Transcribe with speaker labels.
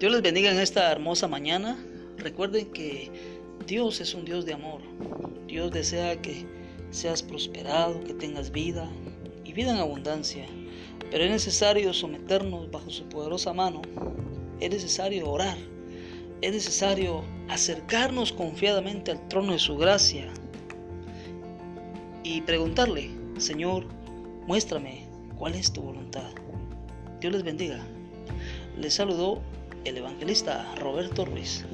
Speaker 1: Dios les bendiga en esta hermosa mañana. Recuerden que Dios es un Dios de amor. Dios desea que seas prosperado, que tengas vida y vida en abundancia. Pero es necesario someternos bajo su poderosa mano. Es necesario orar. Es necesario acercarnos confiadamente al trono de su gracia y preguntarle, Señor, muéstrame cuál es tu voluntad. Dios les bendiga. Les saludó el evangelista Roberto Ruiz.